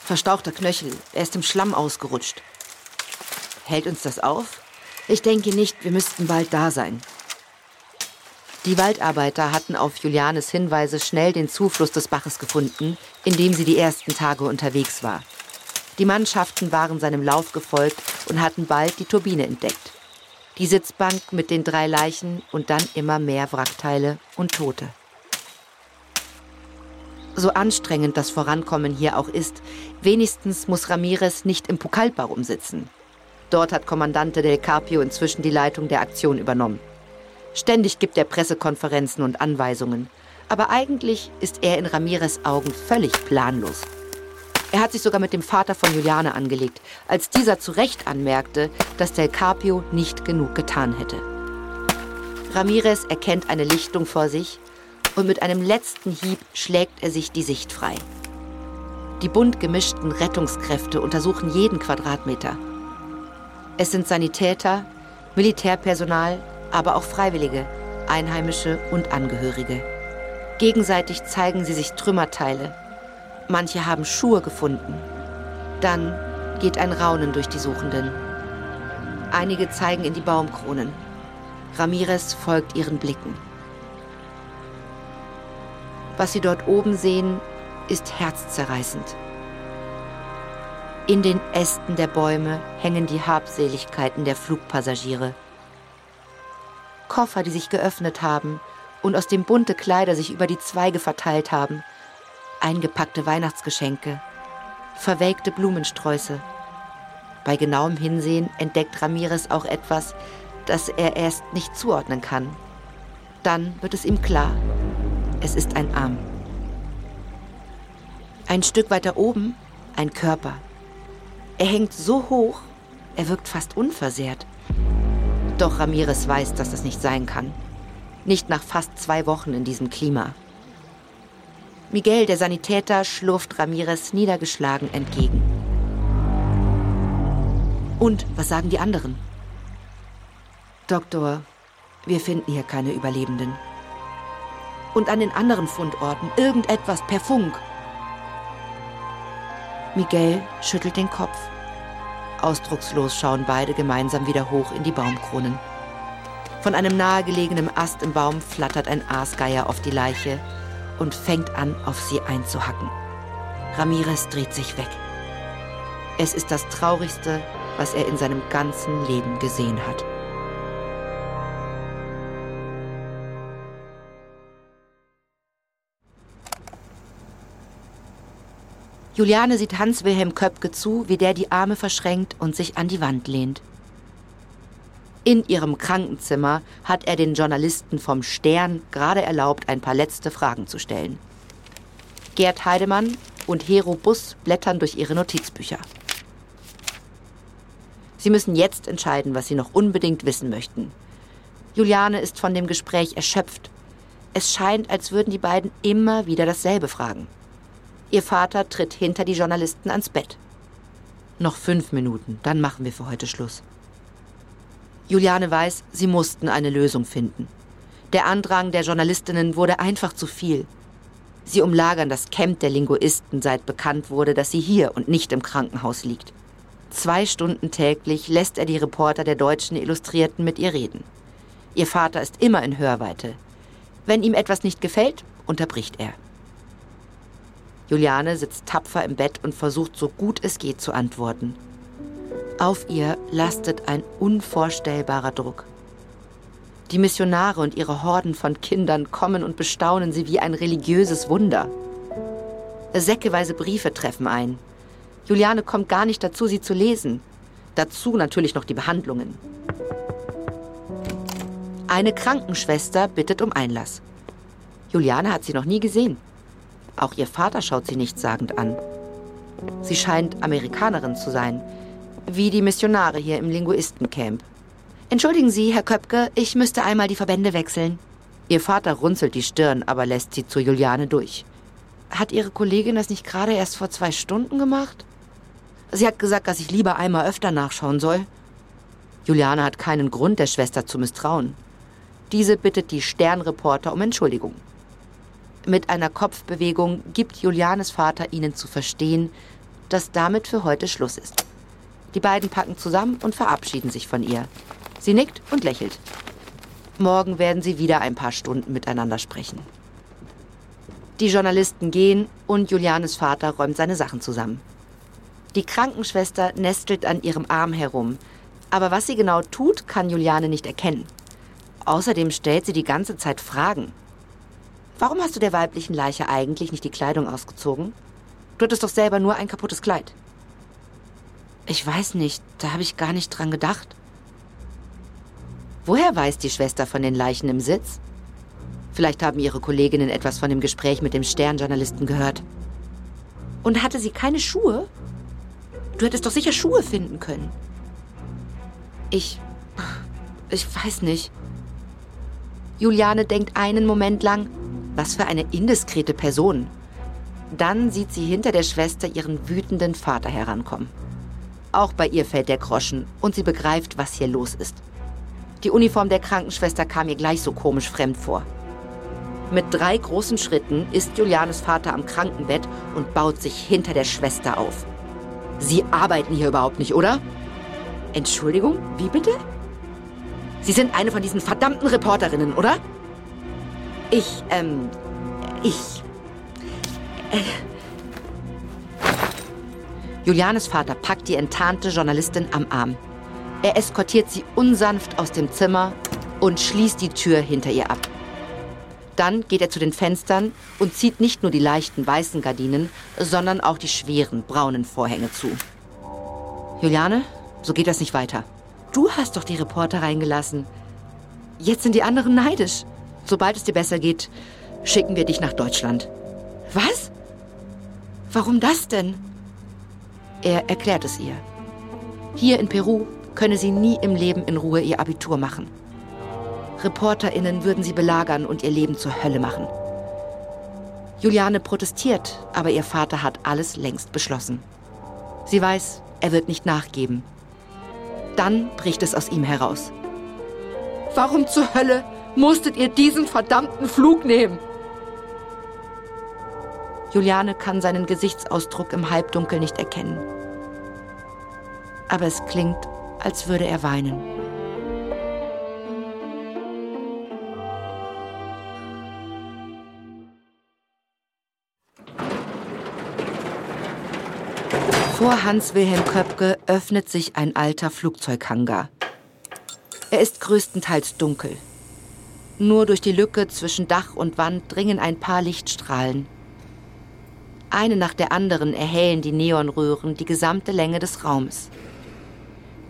Verstauchter Knöchel, er ist im Schlamm ausgerutscht. Hält uns das auf? Ich denke nicht, wir müssten bald da sein. Die Waldarbeiter hatten auf Julianes Hinweise schnell den Zufluss des Baches gefunden, in dem sie die ersten Tage unterwegs war. Die Mannschaften waren seinem Lauf gefolgt und hatten bald die Turbine entdeckt. Die Sitzbank mit den drei Leichen und dann immer mehr Wrackteile und Tote. So anstrengend das Vorankommen hier auch ist, wenigstens muss Ramirez nicht im Pucallpa rumsitzen. Dort hat Kommandante Del Carpio inzwischen die Leitung der Aktion übernommen. Ständig gibt er Pressekonferenzen und Anweisungen. Aber eigentlich ist er in Ramirez Augen völlig planlos. Er hat sich sogar mit dem Vater von Juliane angelegt, als dieser zu Recht anmerkte, dass Del Carpio nicht genug getan hätte. Ramirez erkennt eine Lichtung vor sich und mit einem letzten Hieb schlägt er sich die Sicht frei. Die bunt gemischten Rettungskräfte untersuchen jeden Quadratmeter. Es sind Sanitäter, Militärpersonal, aber auch Freiwillige, Einheimische und Angehörige. Gegenseitig zeigen sie sich Trümmerteile. Manche haben Schuhe gefunden. Dann geht ein Raunen durch die Suchenden. Einige zeigen in die Baumkronen. Ramirez folgt ihren Blicken. Was sie dort oben sehen, ist herzzerreißend. In den Ästen der Bäume hängen die Habseligkeiten der Flugpassagiere. Koffer, die sich geöffnet haben und aus dem bunte Kleider sich über die Zweige verteilt haben, eingepackte Weihnachtsgeschenke, verwelkte Blumensträuße. Bei genauem Hinsehen entdeckt Ramirez auch etwas, das er erst nicht zuordnen kann. Dann wird es ihm klar, es ist ein Arm. Ein Stück weiter oben ein Körper. Er hängt so hoch, er wirkt fast unversehrt. Doch Ramirez weiß, dass das nicht sein kann. Nicht nach fast zwei Wochen in diesem Klima. Miguel, der Sanitäter, schlurft Ramirez niedergeschlagen entgegen. Und was sagen die anderen? Doktor, wir finden hier keine Überlebenden. Und an den anderen Fundorten irgendetwas per Funk. Miguel schüttelt den Kopf. Ausdruckslos schauen beide gemeinsam wieder hoch in die Baumkronen. Von einem nahegelegenen Ast im Baum flattert ein Aasgeier auf die Leiche und fängt an, auf sie einzuhacken. Ramirez dreht sich weg. Es ist das Traurigste, was er in seinem ganzen Leben gesehen hat. Juliane sieht Hans-Wilhelm Köpke zu, wie der die Arme verschränkt und sich an die Wand lehnt. In ihrem Krankenzimmer hat er den Journalisten vom Stern gerade erlaubt, ein paar letzte Fragen zu stellen. Gerd Heidemann und Hero Bus blättern durch ihre Notizbücher. Sie müssen jetzt entscheiden, was sie noch unbedingt wissen möchten. Juliane ist von dem Gespräch erschöpft. Es scheint, als würden die beiden immer wieder dasselbe fragen. Ihr Vater tritt hinter die Journalisten ans Bett. Noch fünf Minuten, dann machen wir für heute Schluss. Juliane weiß, sie mussten eine Lösung finden. Der Andrang der Journalistinnen wurde einfach zu viel. Sie umlagern das Camp der Linguisten, seit bekannt wurde, dass sie hier und nicht im Krankenhaus liegt. Zwei Stunden täglich lässt er die Reporter der deutschen Illustrierten mit ihr reden. Ihr Vater ist immer in Hörweite. Wenn ihm etwas nicht gefällt, unterbricht er. Juliane sitzt tapfer im Bett und versucht so gut es geht zu antworten. Auf ihr lastet ein unvorstellbarer Druck. Die Missionare und ihre Horden von Kindern kommen und bestaunen sie wie ein religiöses Wunder. Säckeweise Briefe treffen ein. Juliane kommt gar nicht dazu, sie zu lesen. Dazu natürlich noch die Behandlungen. Eine Krankenschwester bittet um Einlass. Juliane hat sie noch nie gesehen. Auch ihr Vater schaut sie nichtssagend an. Sie scheint Amerikanerin zu sein, wie die Missionare hier im Linguistencamp. Entschuldigen Sie, Herr Köpke, ich müsste einmal die Verbände wechseln. Ihr Vater runzelt die Stirn, aber lässt sie zu Juliane durch. Hat Ihre Kollegin das nicht gerade erst vor zwei Stunden gemacht? Sie hat gesagt, dass ich lieber einmal öfter nachschauen soll. Juliane hat keinen Grund, der Schwester zu misstrauen. Diese bittet die Sternreporter um Entschuldigung. Mit einer Kopfbewegung gibt Julianes Vater ihnen zu verstehen, dass damit für heute Schluss ist. Die beiden packen zusammen und verabschieden sich von ihr. Sie nickt und lächelt. Morgen werden sie wieder ein paar Stunden miteinander sprechen. Die Journalisten gehen und Julianes Vater räumt seine Sachen zusammen. Die Krankenschwester nestelt an ihrem Arm herum, aber was sie genau tut, kann Juliane nicht erkennen. Außerdem stellt sie die ganze Zeit Fragen. Warum hast du der weiblichen Leiche eigentlich nicht die Kleidung ausgezogen? Du hattest doch selber nur ein kaputtes Kleid. Ich weiß nicht, da habe ich gar nicht dran gedacht. Woher weiß die Schwester von den Leichen im Sitz? Vielleicht haben ihre Kolleginnen etwas von dem Gespräch mit dem Sternjournalisten gehört. Und hatte sie keine Schuhe? Du hättest doch sicher Schuhe finden können. Ich. Ich weiß nicht. Juliane denkt einen Moment lang, was für eine indiskrete Person. Dann sieht sie hinter der Schwester ihren wütenden Vater herankommen. Auch bei ihr fällt der Groschen und sie begreift, was hier los ist. Die Uniform der Krankenschwester kam ihr gleich so komisch fremd vor. Mit drei großen Schritten ist Julianes Vater am Krankenbett und baut sich hinter der Schwester auf. Sie arbeiten hier überhaupt nicht, oder? Entschuldigung, wie bitte? Sie sind eine von diesen verdammten Reporterinnen, oder? Ich, ähm, ich. Äh. Julianes Vater packt die enttarnte Journalistin am Arm. Er eskortiert sie unsanft aus dem Zimmer und schließt die Tür hinter ihr ab. Dann geht er zu den Fenstern und zieht nicht nur die leichten weißen Gardinen, sondern auch die schweren braunen Vorhänge zu. Juliane, so geht das nicht weiter. Du hast doch die Reporter reingelassen. Jetzt sind die anderen neidisch. Sobald es dir besser geht, schicken wir dich nach Deutschland. Was? Warum das denn? Er erklärt es ihr. Hier in Peru könne sie nie im Leben in Ruhe ihr Abitur machen. ReporterInnen würden sie belagern und ihr Leben zur Hölle machen. Juliane protestiert, aber ihr Vater hat alles längst beschlossen. Sie weiß, er wird nicht nachgeben. Dann bricht es aus ihm heraus. Warum zur Hölle musstet ihr diesen verdammten Flug nehmen? Juliane kann seinen Gesichtsausdruck im Halbdunkel nicht erkennen. Aber es klingt, als würde er weinen. Vor Hans-Wilhelm Köpke öffnet sich ein alter Flugzeughangar. Er ist größtenteils dunkel. Nur durch die Lücke zwischen Dach und Wand dringen ein paar Lichtstrahlen. Eine nach der anderen erhellen die Neonröhren die gesamte Länge des Raumes.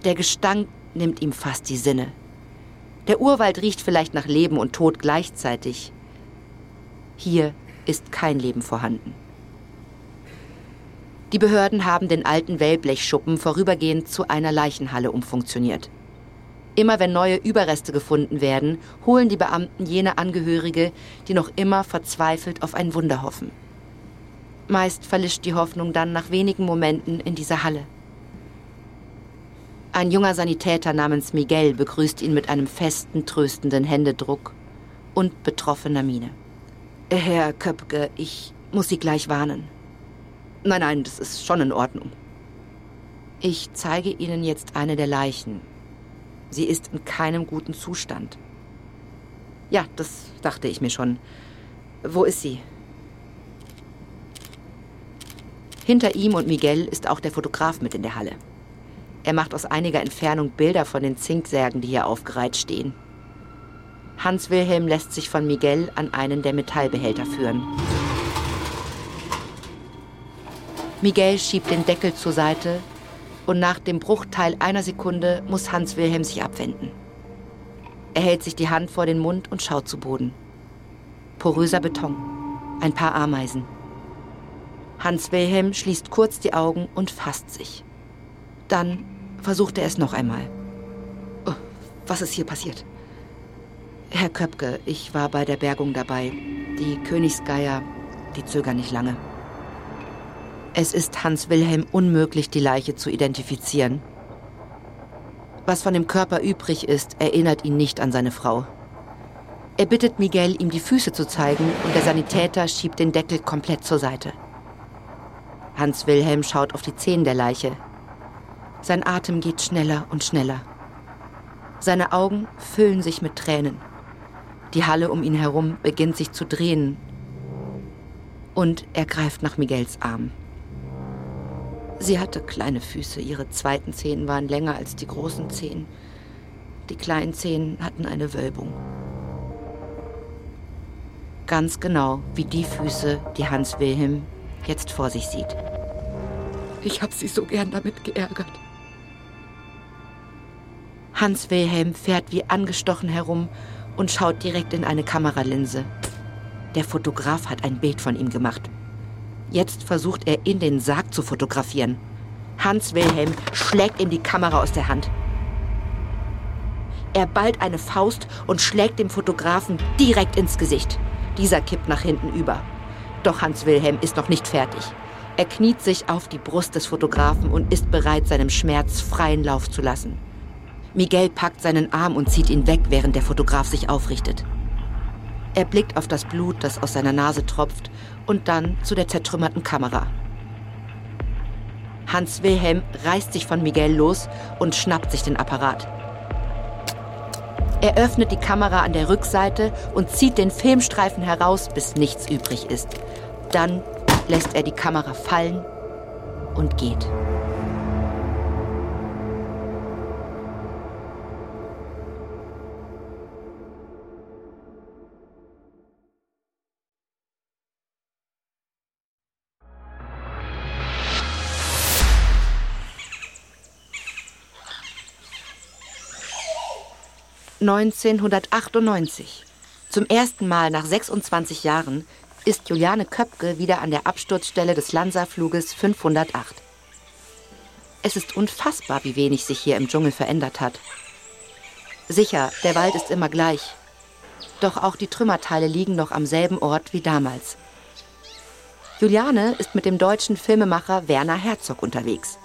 Der Gestank nimmt ihm fast die Sinne. Der Urwald riecht vielleicht nach Leben und Tod gleichzeitig. Hier ist kein Leben vorhanden. Die Behörden haben den alten Wellblechschuppen vorübergehend zu einer Leichenhalle umfunktioniert. Immer wenn neue Überreste gefunden werden, holen die Beamten jene Angehörige, die noch immer verzweifelt auf ein Wunder hoffen. Meist verlischt die Hoffnung dann nach wenigen Momenten in dieser Halle. Ein junger Sanitäter namens Miguel begrüßt ihn mit einem festen, tröstenden Händedruck und betroffener Miene. Herr Köpke, ich muss Sie gleich warnen. Nein, nein, das ist schon in Ordnung. Ich zeige Ihnen jetzt eine der Leichen. Sie ist in keinem guten Zustand. Ja, das dachte ich mir schon. Wo ist sie? Hinter ihm und Miguel ist auch der Fotograf mit in der Halle. Er macht aus einiger Entfernung Bilder von den Zinksärgen, die hier aufgereiht stehen. Hans Wilhelm lässt sich von Miguel an einen der Metallbehälter führen. Miguel schiebt den Deckel zur Seite und nach dem Bruchteil einer Sekunde muss Hans Wilhelm sich abwenden. Er hält sich die Hand vor den Mund und schaut zu Boden. Poröser Beton, ein paar Ameisen. Hans Wilhelm schließt kurz die Augen und fasst sich. Dann versucht er es noch einmal. Oh, was ist hier passiert? Herr Köpke, ich war bei der Bergung dabei. Die Königsgeier, die zögern nicht lange. Es ist Hans Wilhelm unmöglich, die Leiche zu identifizieren. Was von dem Körper übrig ist, erinnert ihn nicht an seine Frau. Er bittet Miguel, ihm die Füße zu zeigen, und der Sanitäter schiebt den Deckel komplett zur Seite. Hans Wilhelm schaut auf die Zehen der Leiche. Sein Atem geht schneller und schneller. Seine Augen füllen sich mit Tränen. Die Halle um ihn herum beginnt sich zu drehen. Und er greift nach Miguels Arm. Sie hatte kleine Füße, ihre zweiten Zehen waren länger als die großen Zehen. Die kleinen Zehen hatten eine Wölbung. Ganz genau wie die Füße, die Hans Wilhelm jetzt vor sich sieht. Ich habe sie so gern damit geärgert. Hans Wilhelm fährt wie angestochen herum und schaut direkt in eine Kameralinse. Der Fotograf hat ein Bild von ihm gemacht. Jetzt versucht er in den Sarg zu fotografieren. Hans Wilhelm schlägt ihm die Kamera aus der Hand. Er ballt eine Faust und schlägt dem Fotografen direkt ins Gesicht. Dieser kippt nach hinten über. Doch Hans Wilhelm ist noch nicht fertig. Er kniet sich auf die Brust des Fotografen und ist bereit, seinem Schmerz freien Lauf zu lassen. Miguel packt seinen Arm und zieht ihn weg, während der Fotograf sich aufrichtet. Er blickt auf das Blut, das aus seiner Nase tropft, und dann zu der zertrümmerten Kamera. Hans Wilhelm reißt sich von Miguel los und schnappt sich den Apparat. Er öffnet die Kamera an der Rückseite und zieht den Filmstreifen heraus, bis nichts übrig ist. Dann lässt er die Kamera fallen und geht. 1998. Zum ersten Mal nach 26 Jahren ist Juliane Köpke wieder an der Absturzstelle des Lansa-Fluges 508. Es ist unfassbar, wie wenig sich hier im Dschungel verändert hat. Sicher, der Wald ist immer gleich. Doch auch die Trümmerteile liegen noch am selben Ort wie damals. Juliane ist mit dem deutschen Filmemacher Werner Herzog unterwegs.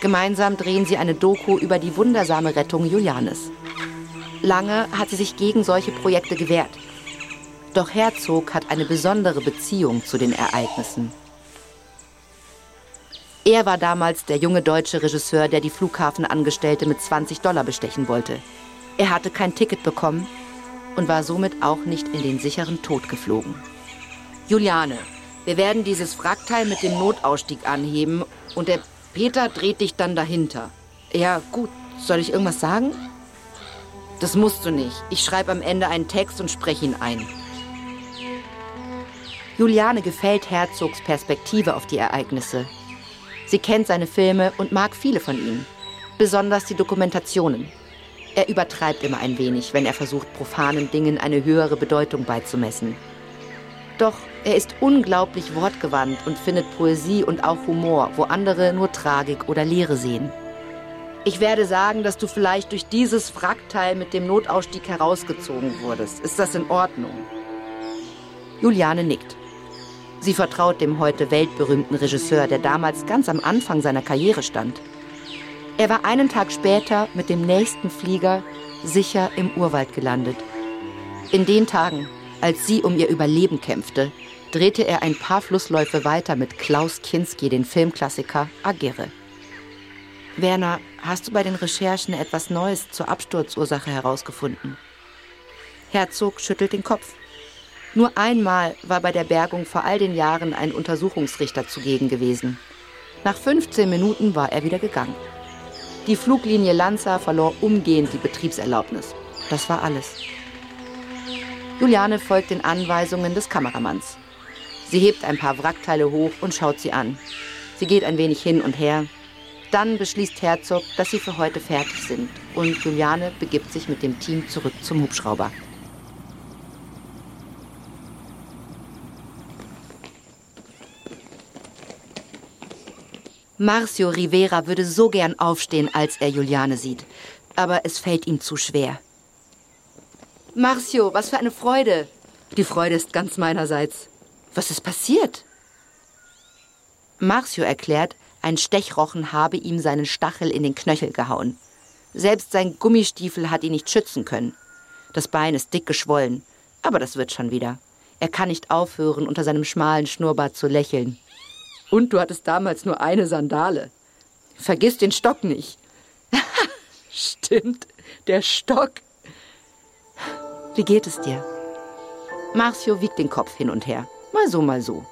Gemeinsam drehen sie eine Doku über die wundersame Rettung Julianes. Lange hat sie sich gegen solche Projekte gewehrt. Doch Herzog hat eine besondere Beziehung zu den Ereignissen. Er war damals der junge deutsche Regisseur, der die Flughafenangestellte mit 20 Dollar bestechen wollte. Er hatte kein Ticket bekommen und war somit auch nicht in den sicheren Tod geflogen. Juliane, wir werden dieses Wrackteil mit dem Notausstieg anheben und der Peter dreht dich dann dahinter. Ja, gut. Soll ich irgendwas sagen? Das musst du nicht. Ich schreibe am Ende einen Text und spreche ihn ein. Juliane gefällt Herzogs Perspektive auf die Ereignisse. Sie kennt seine Filme und mag viele von ihnen, besonders die Dokumentationen. Er übertreibt immer ein wenig, wenn er versucht, profanen Dingen eine höhere Bedeutung beizumessen. Doch er ist unglaublich wortgewandt und findet Poesie und auch Humor, wo andere nur Tragik oder Leere sehen. Ich werde sagen, dass du vielleicht durch dieses Wrackteil mit dem Notausstieg herausgezogen wurdest. Ist das in Ordnung? Juliane nickt. Sie vertraut dem heute weltberühmten Regisseur, der damals ganz am Anfang seiner Karriere stand. Er war einen Tag später mit dem nächsten Flieger sicher im Urwald gelandet. In den Tagen, als sie um ihr Überleben kämpfte, drehte er ein paar Flussläufe weiter mit Klaus Kinski, den Filmklassiker Agere. Werner, hast du bei den Recherchen etwas Neues zur Absturzursache herausgefunden? Herzog schüttelt den Kopf. Nur einmal war bei der Bergung vor all den Jahren ein Untersuchungsrichter zugegen gewesen. Nach 15 Minuten war er wieder gegangen. Die Fluglinie Lanza verlor umgehend die Betriebserlaubnis. Das war alles. Juliane folgt den Anweisungen des Kameramanns. Sie hebt ein paar Wrackteile hoch und schaut sie an. Sie geht ein wenig hin und her, dann beschließt Herzog, dass sie für heute fertig sind und Juliane begibt sich mit dem Team zurück zum Hubschrauber. Marcio Rivera würde so gern aufstehen, als er Juliane sieht, aber es fällt ihm zu schwer. Marcio, was für eine Freude! Die Freude ist ganz meinerseits. Was ist passiert? Marcio erklärt, ein Stechrochen habe ihm seinen Stachel in den Knöchel gehauen. Selbst sein Gummistiefel hat ihn nicht schützen können. Das Bein ist dick geschwollen, aber das wird schon wieder. Er kann nicht aufhören, unter seinem schmalen Schnurrbart zu lächeln. Und du hattest damals nur eine Sandale. Vergiss den Stock nicht. <laughs> Stimmt, der Stock. Wie geht es dir? Marcio wiegt den Kopf hin und her. Mal so, mal so.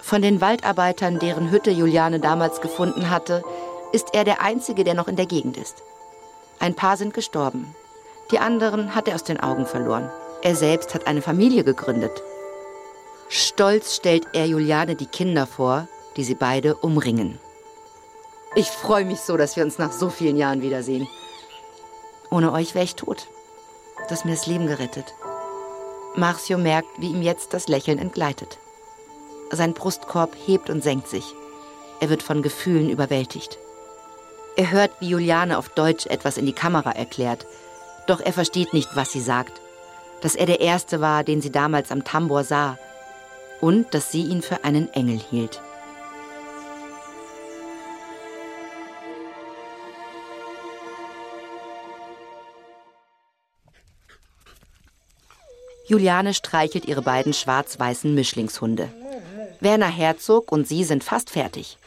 Von den Waldarbeitern, deren Hütte Juliane damals gefunden hatte, ist er der Einzige, der noch in der Gegend ist. Ein paar sind gestorben. Die anderen hat er aus den Augen verloren. Er selbst hat eine Familie gegründet. Stolz stellt er Juliane die Kinder vor, die sie beide umringen. Ich freue mich so, dass wir uns nach so vielen Jahren wiedersehen. Ohne euch wäre ich tot. Du hast mir das Leben gerettet. Marcio merkt, wie ihm jetzt das Lächeln entgleitet. Sein Brustkorb hebt und senkt sich. Er wird von Gefühlen überwältigt. Er hört, wie Juliane auf Deutsch etwas in die Kamera erklärt, doch er versteht nicht, was sie sagt. Dass er der Erste war, den sie damals am Tambor sah, und dass sie ihn für einen Engel hielt. Juliane streichelt ihre beiden schwarz-weißen Mischlingshunde. Werner Herzog und sie sind fast fertig.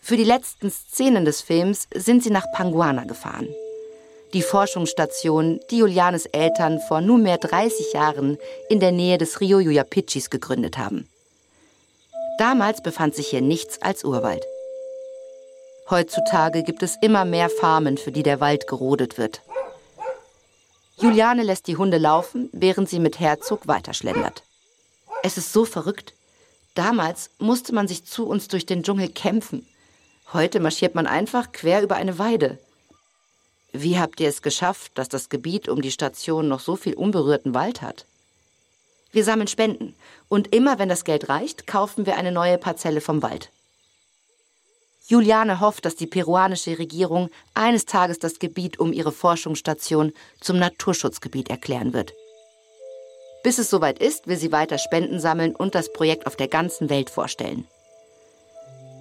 Für die letzten Szenen des Films sind sie nach Panguana gefahren. Die Forschungsstation, die Julianes Eltern vor nunmehr 30 Jahren in der Nähe des Rio Yuyapichis gegründet haben. Damals befand sich hier nichts als Urwald. Heutzutage gibt es immer mehr Farmen, für die der Wald gerodet wird. Juliane lässt die Hunde laufen, während sie mit Herzog weiterschlendert. Es ist so verrückt. Damals musste man sich zu uns durch den Dschungel kämpfen. Heute marschiert man einfach quer über eine Weide. Wie habt ihr es geschafft, dass das Gebiet um die Station noch so viel unberührten Wald hat? Wir sammeln Spenden und immer wenn das Geld reicht, kaufen wir eine neue Parzelle vom Wald. Juliane hofft, dass die peruanische Regierung eines Tages das Gebiet um ihre Forschungsstation zum Naturschutzgebiet erklären wird. Bis es soweit ist, will sie weiter Spenden sammeln und das Projekt auf der ganzen Welt vorstellen.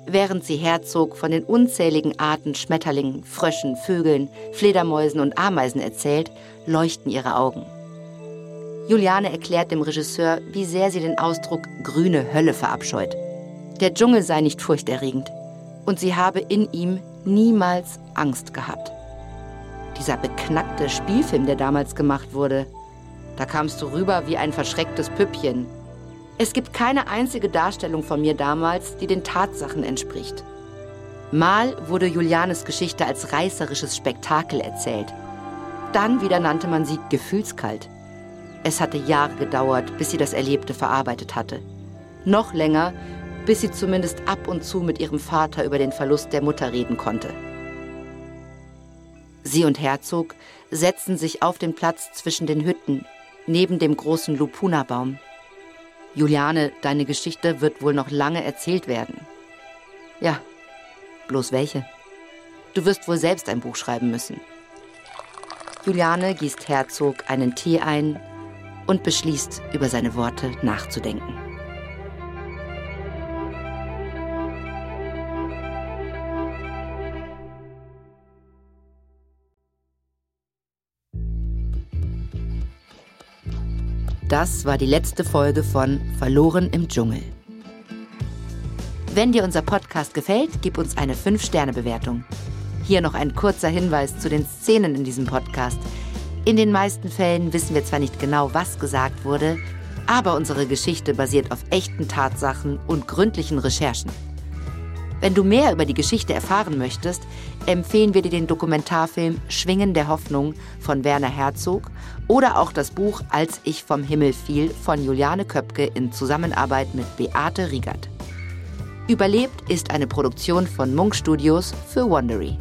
Während sie Herzog von den unzähligen Arten Schmetterlingen, Fröschen, Vögeln, Fledermäusen und Ameisen erzählt, leuchten ihre Augen. Juliane erklärt dem Regisseur, wie sehr sie den Ausdruck grüne Hölle verabscheut. Der Dschungel sei nicht furchterregend, und sie habe in ihm niemals Angst gehabt. Dieser beknackte Spielfilm, der damals gemacht wurde, da kamst du rüber wie ein verschrecktes Püppchen. Es gibt keine einzige Darstellung von mir damals, die den Tatsachen entspricht. Mal wurde Julianes Geschichte als reißerisches Spektakel erzählt. Dann wieder nannte man sie gefühlskalt. Es hatte Jahre gedauert, bis sie das Erlebte verarbeitet hatte. Noch länger, bis sie zumindest ab und zu mit ihrem Vater über den Verlust der Mutter reden konnte. Sie und Herzog setzten sich auf den Platz zwischen den Hütten, neben dem großen Lupuna-Baum. Juliane, deine Geschichte wird wohl noch lange erzählt werden. Ja, bloß welche? Du wirst wohl selbst ein Buch schreiben müssen. Juliane gießt Herzog einen Tee ein und beschließt, über seine Worte nachzudenken. Das war die letzte Folge von Verloren im Dschungel. Wenn dir unser Podcast gefällt, gib uns eine 5-Sterne-Bewertung. Hier noch ein kurzer Hinweis zu den Szenen in diesem Podcast. In den meisten Fällen wissen wir zwar nicht genau, was gesagt wurde, aber unsere Geschichte basiert auf echten Tatsachen und gründlichen Recherchen. Wenn du mehr über die Geschichte erfahren möchtest, empfehlen wir dir den Dokumentarfilm Schwingen der Hoffnung von Werner Herzog oder auch das Buch Als ich vom Himmel fiel von Juliane Köpke in Zusammenarbeit mit Beate Riegert. Überlebt ist eine Produktion von Munk Studios für Wondery.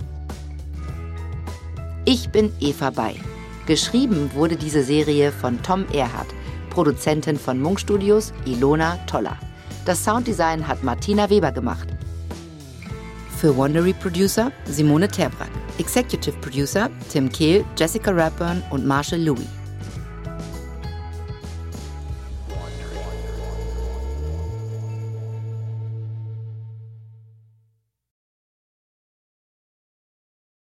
Ich bin Eva Bay. Geschrieben wurde diese Serie von Tom Erhardt, Produzentin von Munk Studios Ilona Toller. Das Sounddesign hat Martina Weber gemacht. Für Wondery Producer Simone Terbrack. Executive Producer Tim Kehl, Jessica Rapburn und Marshall Louis.